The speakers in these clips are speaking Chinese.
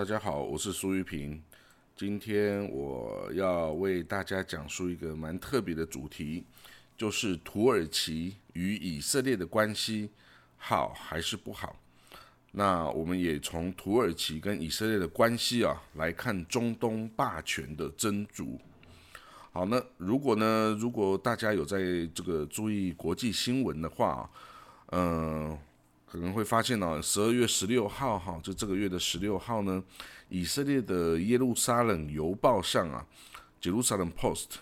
大家好，我是苏玉平。今天我要为大家讲述一个蛮特别的主题，就是土耳其与以色列的关系好还是不好？那我们也从土耳其跟以色列的关系啊，来看中东霸权的争逐。好，那如果呢，如果大家有在这个注意国际新闻的话，嗯。可能会发现呢，十二月十六号哈，就这个月的十六号呢，以色列的耶路撒冷邮报上啊，Jerusalem Post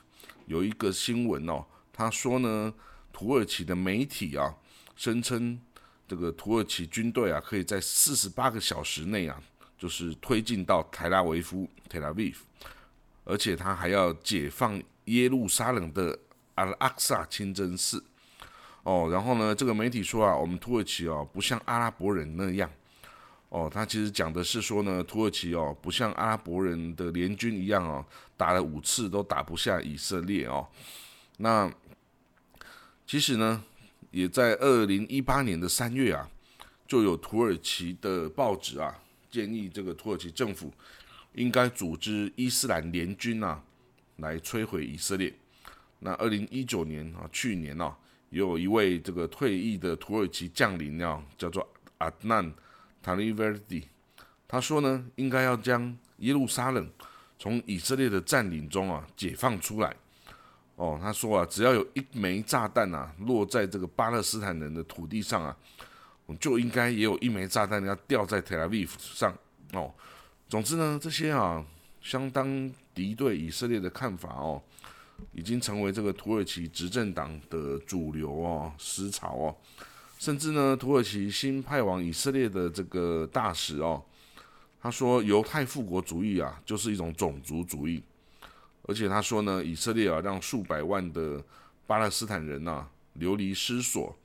有一个新闻哦，他说呢，土耳其的媒体啊，声称这个土耳其军队啊，可以在四十八个小时内啊，就是推进到台拉维夫 （Tel Aviv），而且他还要解放耶路撒冷的阿拉阿萨清真寺。哦，然后呢，这个媒体说啊，我们土耳其哦，不像阿拉伯人那样，哦，他其实讲的是说呢，土耳其哦，不像阿拉伯人的联军一样哦，打了五次都打不下以色列哦。那其实呢，也在二零一八年的三月啊，就有土耳其的报纸啊，建议这个土耳其政府应该组织伊斯兰联军啊，来摧毁以色列。那二零一九年啊，去年啊。有一位这个退役的土耳其将领啊，叫做阿南塔利维迪，他说呢，应该要将耶路撒冷从以色列的占领中啊解放出来。哦，他说啊，只要有一枚炸弹啊落在这个巴勒斯坦人的土地上啊，就应该也有一枚炸弹要掉在特拉维夫上。哦，总之呢，这些啊相当敌对以色列的看法哦。已经成为这个土耳其执政党的主流哦，思潮哦，甚至呢，土耳其新派往以色列的这个大使哦，他说犹太复国主义啊，就是一种种族主义，而且他说呢，以色列啊，让数百万的巴勒斯坦人呐流离失所，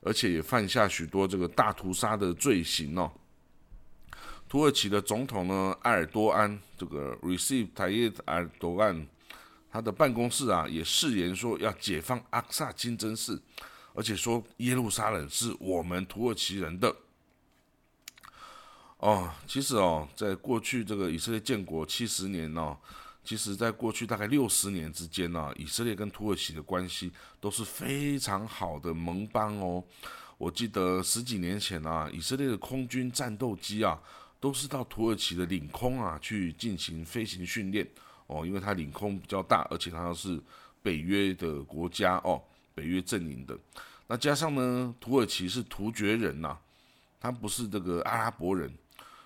而且也犯下许多这个大屠杀的罪行哦。土耳其的总统呢，埃尔多安这个 Receive Tayyip Erdogan。他的办公室啊，也誓言说要解放阿克萨清真寺，而且说耶路撒冷是我们土耳其人的。哦，其实哦，在过去这个以色列建国七十年呢，其实在过去大概六十年之间呢，以色列跟土耳其的关系都是非常好的盟邦哦。我记得十几年前啊，以色列的空军战斗机啊，都是到土耳其的领空啊去进行飞行训练。哦，因为它领空比较大，而且它是北约的国家哦，北约阵营的。那加上呢，土耳其是突厥人呐，他不是这个阿拉伯人，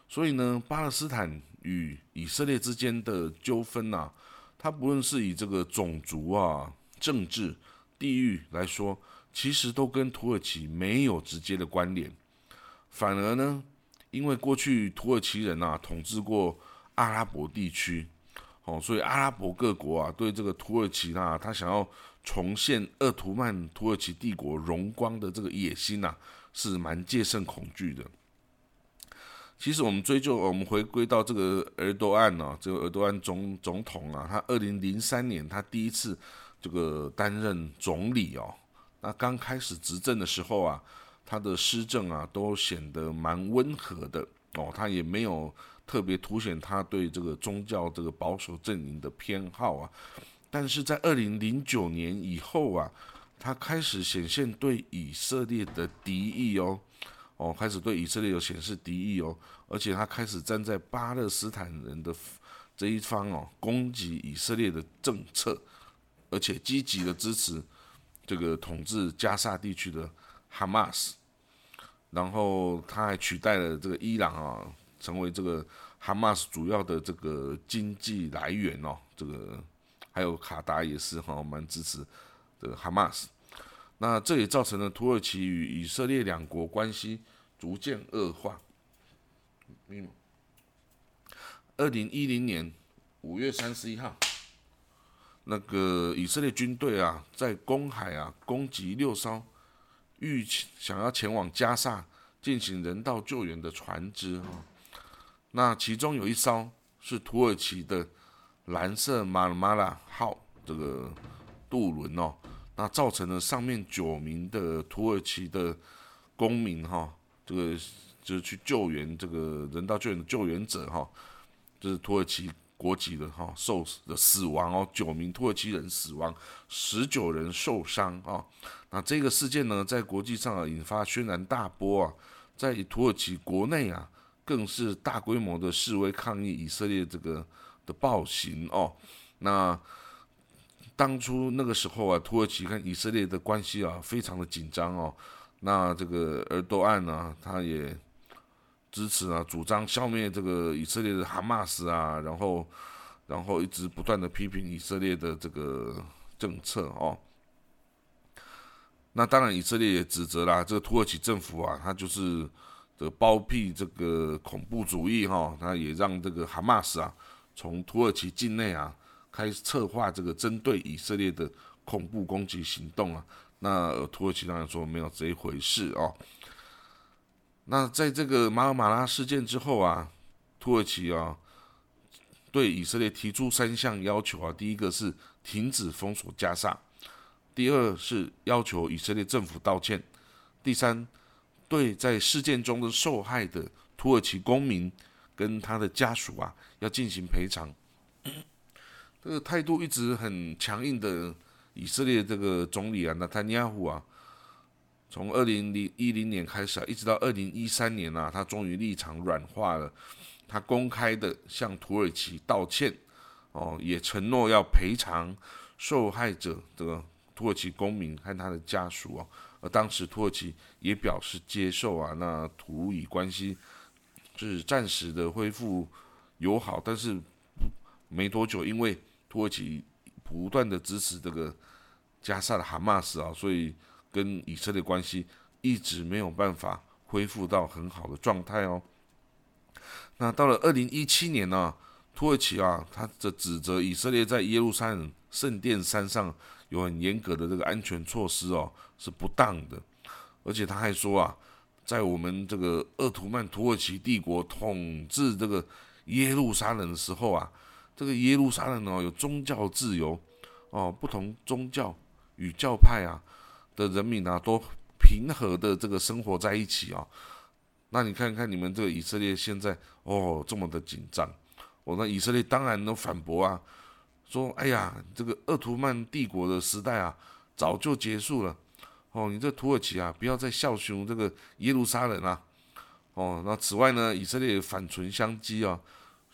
所以呢，巴勒斯坦与以色列之间的纠纷呐，它不论是以这个种族啊、政治、地域来说，其实都跟土耳其没有直接的关联。反而呢，因为过去土耳其人呐统治过阿拉伯地区。哦，所以阿拉伯各国啊，对这个土耳其啊，他想要重现鄂图曼土耳其帝国荣光的这个野心呐，是蛮戒慎恐惧的。其实我们追究，我们回归到这个尔多安呢，这个尔多安总总统啊，他二零零三年他第一次这个担任总理哦，那刚开始执政的时候啊，他的施政啊都显得蛮温和的哦，他也没有。特别凸显他对这个宗教这个保守阵营的偏好啊，但是在二零零九年以后啊，他开始显现对以色列的敌意哦，哦，开始对以色列有显示敌意哦，而且他开始站在巴勒斯坦人的这一方哦，攻击以色列的政策，而且积极的支持这个统治加沙地区的哈马斯，然后他还取代了这个伊朗啊。成为这个哈马斯主要的这个经济来源哦，这个还有卡达也是哈，蛮支持这个哈马斯。那这也造成了土耳其与以色列两国关系逐渐恶化。嗯，二零一零年五月三十一号，那个以色列军队啊，在公海啊攻击六艘欲想要前往加沙进行人道救援的船只哈。那其中有一艘是土耳其的蓝色马拉马拉号这个渡轮哦，那造成了上面九名的土耳其的公民哈，这个就是去救援这个人道救援的救援者哈，就是土耳其国籍的哈，受的死亡哦，九名土耳其人死亡，十九人受伤啊。那这个事件呢，在国际上啊引发轩然大波啊，在土耳其国内啊，更是大规模的示威抗议以色列这个的暴行哦。那当初那个时候啊，土耳其跟以色列的关系啊，非常的紧张哦。那这个而多案呢，他也支持啊，主张消灭这个以色列的哈马斯啊，然后，然后一直不断的批评以色列的这个政策哦。那当然，以色列也指责啦，这个土耳其政府啊，他就是的包庇这个恐怖主义哈，他也让这个哈马斯啊，从土耳其境内啊。开始策划这个针对以色列的恐怖攻击行动啊，那土耳其当然说没有这一回事哦。那在这个马尔马拉事件之后啊，土耳其啊对以色列提出三项要求啊，第一个是停止封锁加沙，第二是要求以色列政府道歉，第三对在事件中的受害的土耳其公民跟他的家属啊要进行赔偿。这个态度一直很强硬的以色列这个总理啊，纳坦尼亚胡啊，从二零零一零年开始啊，一直到二零一三年啊，他终于立场软化了，他公开的向土耳其道歉，哦，也承诺要赔偿受害者的土耳其公民和他的家属啊，而当时土耳其也表示接受啊，那土以关系是暂时的恢复友好，但是没多久，因为土耳其不断的支持这个加沙的哈马斯啊，所以跟以色列关系一直没有办法恢复到很好的状态哦。那到了二零一七年呢，土耳其啊，他的指责以色列在耶路撒冷圣殿山上有很严格的这个安全措施哦，是不当的。而且他还说啊，在我们这个鄂图曼土耳其帝国统治这个耶路撒冷的时候啊。这个耶路撒冷哦，有宗教自由哦，不同宗教与教派啊的人民啊，都平和的这个生活在一起啊。那你看看你们这个以色列现在哦这么的紧张，我那以色列当然都反驳啊，说哎呀，这个鄂图曼帝国的时代啊早就结束了哦，你这土耳其啊不要再效忠这个耶路撒冷啊哦。那此外呢，以色列反唇相讥啊。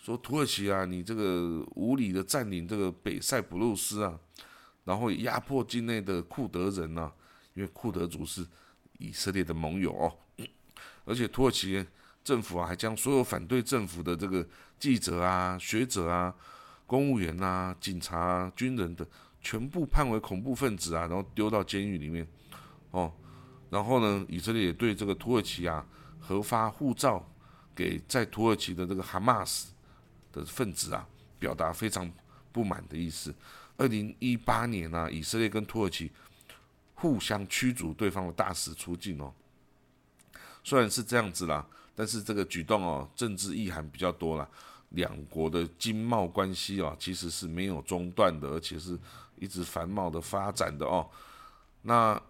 说土耳其啊，你这个无理的占领这个北塞浦路斯啊，然后压迫境内的库德人呐，因为库德族是以色列的盟友哦，而且土耳其政府啊，还将所有反对政府的这个记者啊、学者啊、公务员啊、警察、军人的全部判为恐怖分子啊，然后丢到监狱里面哦，然后呢，以色列也对这个土耳其啊核发护照给在土耳其的这个哈马斯。的分子啊，表达非常不满的意思。二零一八年呢，以色列跟土耳其互相驱逐对方的大使出境哦。虽然是这样子啦，但是这个举动哦，政治意涵比较多了。两国的经贸关系啊，其实是没有中断的，而且是一直繁茂的发展的哦。那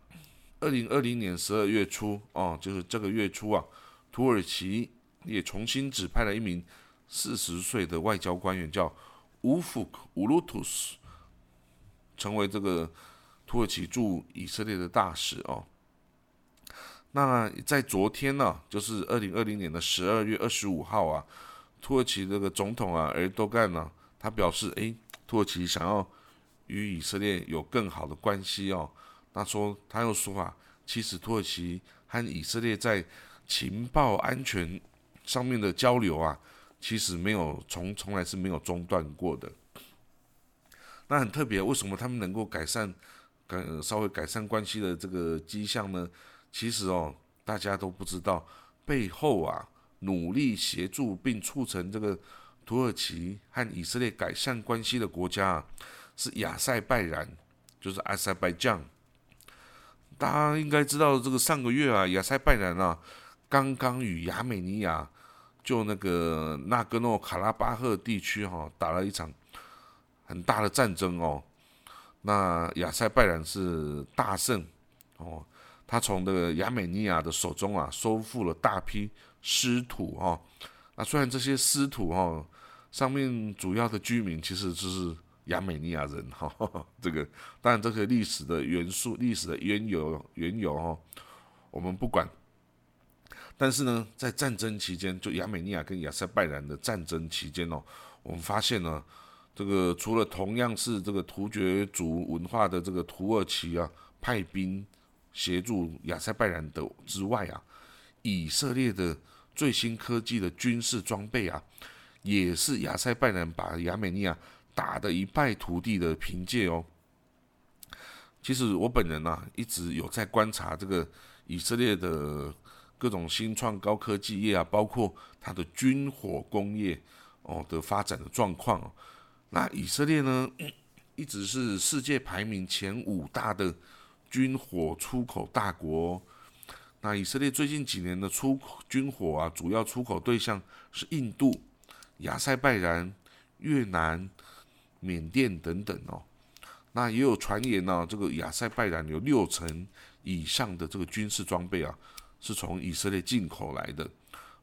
二零二零年十二月初哦，就是这个月初啊，土耳其也重新指派了一名。四十岁的外交官员叫乌夫克乌鲁图斯，成为这个土耳其驻以色列的大使哦。那在昨天呢，就是二零二零年的十二月二十五号啊，土耳其这个总统啊，埃尔多干呢，他表示，诶，土耳其想要与以色列有更好的关系哦。他说，他又说啊，其实土耳其和以色列在情报安全上面的交流啊。其实没有从从来是没有中断过的。那很特别，为什么他们能够改善改稍微改善关系的这个迹象呢？其实哦，大家都不知道背后啊，努力协助并促成这个土耳其和以色列改善关系的国家，是亚塞拜然，就是阿塞拜疆。大家应该知道，这个上个月啊，亚塞拜然啊，刚刚与亚美尼亚。就那个纳戈诺卡拉巴赫地区哈，打了一场很大的战争哦。那亚塞拜然是大胜哦，他从这个亚美尼亚的手中啊，收复了大批失土哈。那虽然这些失土哈，上面主要的居民其实就是亚美尼亚人哈。这个当然这个历史的元素、历史的缘由、缘由哈，我们不管。但是呢，在战争期间，就亚美尼亚跟亚塞拜然的战争期间哦，我们发现呢，这个除了同样是这个突厥族文化的这个土耳其啊派兵协助亚塞拜然的之外啊，以色列的最新科技的军事装备啊，也是亚塞拜然把亚美尼亚打得一败涂地的凭借哦。其实我本人呐，一直有在观察这个以色列的。各种新创高科技业啊，包括它的军火工业哦的发展的状况。那以色列呢，一直是世界排名前五大的军火出口大国。那以色列最近几年的出口军火啊，主要出口对象是印度、亚塞拜然、越南、缅甸等等哦。那也有传言呢，这个亚塞拜然有六成以上的这个军事装备啊。是从以色列进口来的，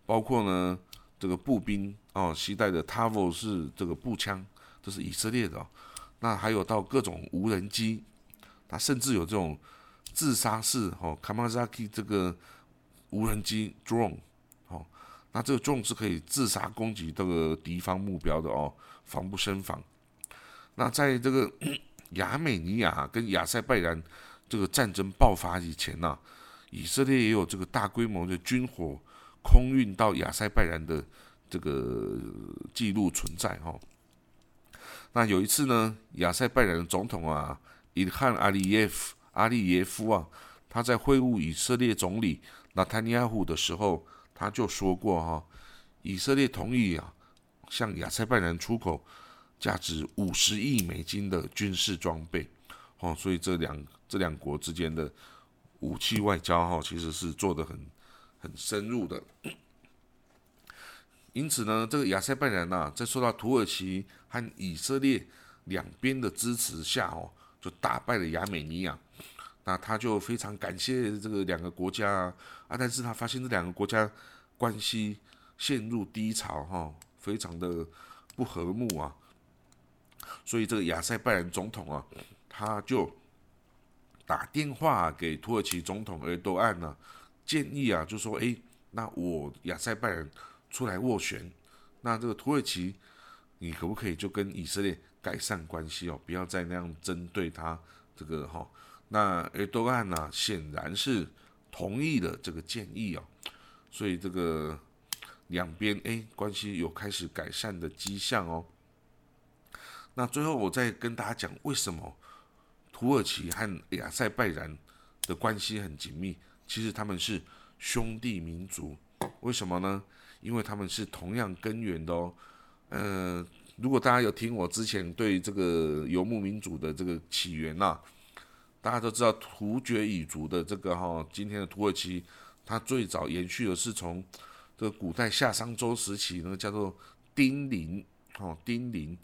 包括呢这个步兵哦，携带的 Tavo 是这个步枪，这是以色列的。那还有到各种无人机，它甚至有这种自杀式哦，Kamazaki 这个无人机 drone 哦，那这个 drone 是可以自杀攻击这个敌方目标的哦，防不胜防。那在这个 亚美尼亚跟亚塞拜然这个战争爆发以前呢？以色列也有这个大规模的军火空运到亚塞拜然的这个记录存在哈。那有一次呢，亚塞拜然的总统啊，伊汉阿里耶夫阿里耶夫啊，他在会晤以色列总理纳坦尼亚胡的时候，他就说过哈，以色列同意啊，向亚塞拜然出口价值五十亿美金的军事装备哦，所以这两这两国之间的。武器外交哈，其实是做的很很深入的。因此呢，这个亚塞拜然呐，在受到土耳其和以色列两边的支持下哦，就打败了亚美尼亚。那他就非常感谢这个两个国家啊，但是他发现这两个国家关系陷入低潮哈，非常的不和睦啊。所以这个亚塞拜然总统啊，他就。打电话给土耳其总统埃多安呢，建议啊，就说，哎，那我亚塞拜然出来斡旋，那这个土耳其，你可不可以就跟以色列改善关系哦，不要再那样针对他这个哈？那埃多安呢，显然是同意了这个建议哦，所以这个两边哎关系有开始改善的迹象哦。那最后我再跟大家讲为什么。土耳其和亚塞拜然的关系很紧密，其实他们是兄弟民族。为什么呢？因为他们是同样根源的哦。呃，如果大家有听我之前对这个游牧民族的这个起源呐，大家都知道突厥语族的这个哈，今天的土耳其，它最早延续的是从这个古代夏商周时期呢，叫做丁零哦，丁零，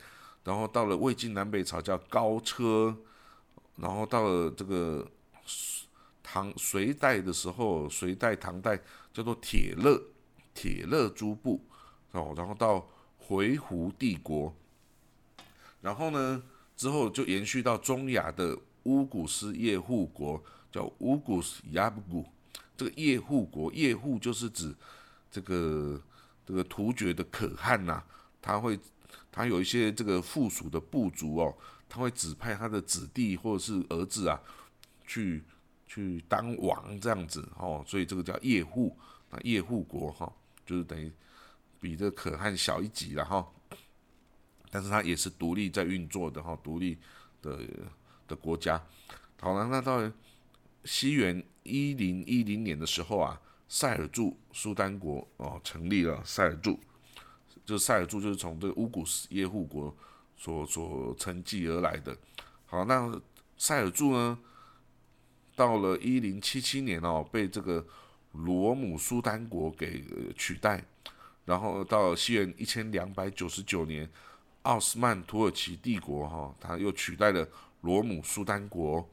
然后到了魏晋南北朝叫高车。然后到了这个唐隋代的时候，隋代、唐代叫做铁勒，铁勒诸部哦。然后到回鹘帝国，然后呢之后就延续到中亚的乌古斯叶护国，叫乌古斯亚布古。这个叶护国，叶护就是指这个这个突厥的可汗呐，他会他有一些这个附属的部族哦。他会指派他的子弟或者是儿子啊，去去当王这样子哦，所以这个叫叶护啊，叶护国哈，就是等于比这可汗小一级了哈，但是他也是独立在运作的哈，独立的的国家。好了，那到西元一零一零年的时候啊，塞尔柱苏丹国哦成立了，塞尔柱，就塞尔柱就是从这个乌古斯叶护国。所所承继而来的，好，那塞尔柱呢？到了一零七七年哦，被这个罗姆苏丹国给取代，然后到西元一千两百九十九年，奥斯曼土耳其帝国哈，他又取代了罗姆苏丹国，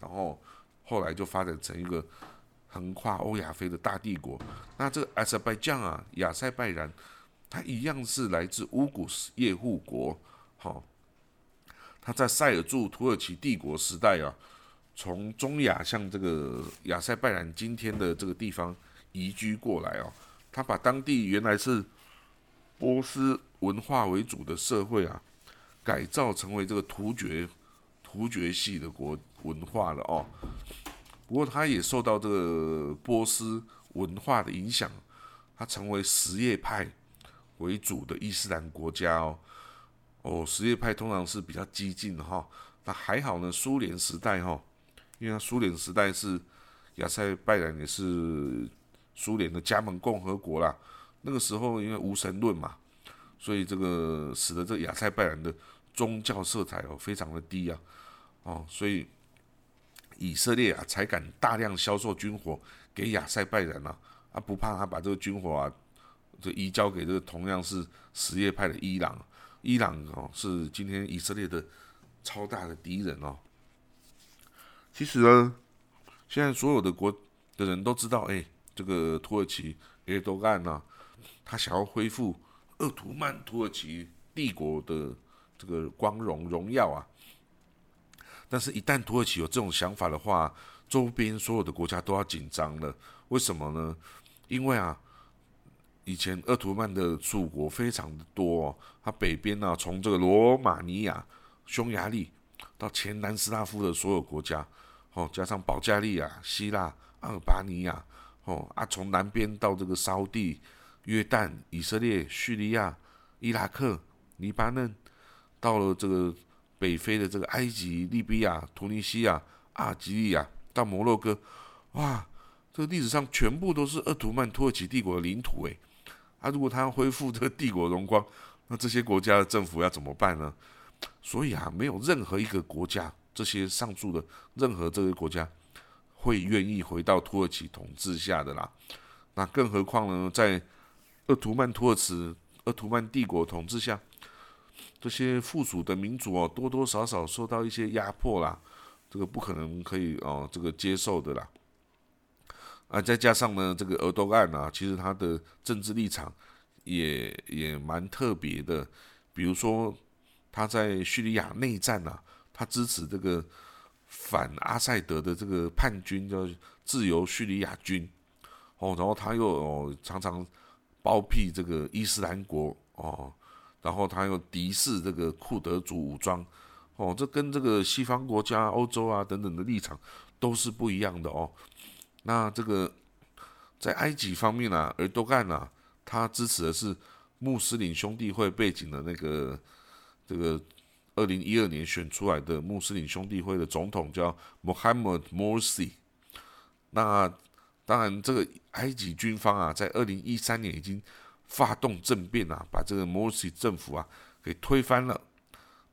然后后来就发展成一个横跨欧亚非的大帝国。那这个阿塞拜疆啊，亚塞拜然，它一样是来自乌古斯叶护国。好，他在塞尔柱土耳其帝国时代啊，从中亚向这个亚塞拜然今天的这个地方移居过来哦。他把当地原来是波斯文化为主的社会啊，改造成为这个突厥突厥系的国文化了哦。不过他也受到这个波斯文化的影响，他成为什叶派为主的伊斯兰国家哦。哦，什叶派通常是比较激进的哈。那还好呢，苏联时代哈，因为苏联时代是亚塞拜然也是苏联的加盟共和国啦。那个时候因为无神论嘛，所以这个使得这亚塞拜然的宗教色彩哦非常的低啊。哦，所以。以色列啊，才敢大量销售军火给亚塞拜然啊，啊不怕他把这个军火啊，就移交给这个同样是什叶派的伊朗，伊朗哦是今天以色列的超大的敌人哦。其实呢，现在所有的国的人都知道，哎，这个土耳其埃多干呐，他想要恢复鄂图曼土耳其帝国的这个光荣荣耀啊。但是，一旦土耳其有这种想法的话，周边所有的国家都要紧张了。为什么呢？因为啊，以前鄂图曼的属国非常的多，它北边呢，从这个罗马尼亚、匈牙利到前南斯拉夫的所有国家，哦，加上保加利亚、希腊、阿尔巴尼亚，哦啊，从南边到这个沙地、约旦、以色列、叙利亚、伊拉克、黎巴嫩，到了这个。北非的这个埃及、利比亚、突尼西亚、阿尔及利亚到摩洛哥，哇，这个历史上全部都是鄂图曼土耳其帝国的领土诶。啊，如果他要恢复这个帝国荣光，那这些国家的政府要怎么办呢？所以啊，没有任何一个国家，这些上述的任何这个国家会愿意回到土耳其统治下的啦。那更何况呢，在鄂图曼土耳其鄂图曼帝国统治下。这些附属的民族哦，多多少少受到一些压迫啦，这个不可能可以哦，这个接受的啦。啊，再加上呢，这个俄多案啊，其实他的政治立场也也蛮特别的。比如说他在叙利亚内战啊，他支持这个反阿塞德的这个叛军叫自由叙利亚军哦，然后他又哦常常包庇这个伊斯兰国哦。然后他又敌视这个库德族武装，哦，这跟这个西方国家、欧洲啊等等的立场都是不一样的哦。那这个在埃及方面呢，尔多干呢，他支持的是穆斯林兄弟会背景的那个这个二零一二年选出来的穆斯林兄弟会的总统叫 Mohammed Morsi。那当然，这个埃及军方啊，在二零一三年已经。发动政变啊，把这个 Morsi 政府啊给推翻了。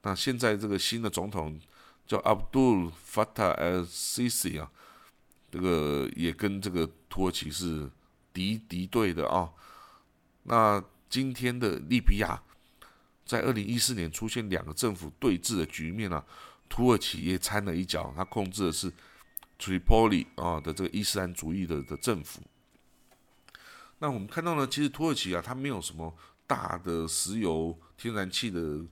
那现在这个新的总统叫 Abdul Fattah al-Sisi 啊，这个也跟这个土耳其是敌敌对的啊。那今天的利比亚在二零一四年出现两个政府对峙的局面啊，土耳其也掺了一脚，他控制的是 Tripoli 啊的这个伊斯兰主义的的政府。那我们看到呢，其实土耳其啊，它没有什么大的石油、天然气的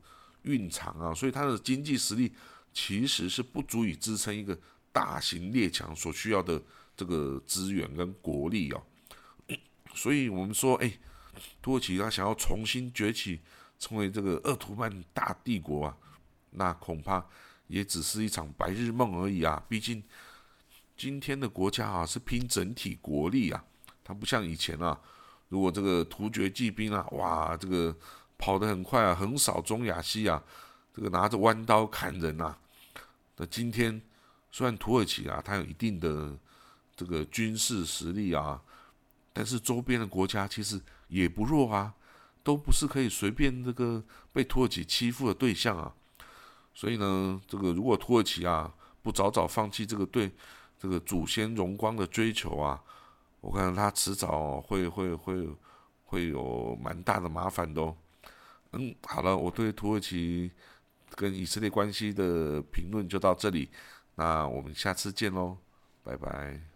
蕴藏啊，所以它的经济实力其实是不足以支撑一个大型列强所需要的这个资源跟国力哦。所以我们说，哎，土耳其它想要重新崛起，成为这个鄂图曼大帝国啊，那恐怕也只是一场白日梦而已啊。毕竟今天的国家啊，是拼整体国力啊。它不像以前啊，如果这个突厥骑兵啊，哇，这个跑得很快啊，横扫中亚西亚，这个拿着弯刀砍人啊。那今天虽然土耳其啊，它有一定的这个军事实力啊，但是周边的国家其实也不弱啊，都不是可以随便这个被土耳其欺负的对象啊。所以呢，这个如果土耳其啊不早早放弃这个对这个祖先荣光的追求啊，我看他迟早会会会会有蛮大的麻烦的哦。嗯，好了，我对土耳其跟以色列关系的评论就到这里，那我们下次见喽，拜拜。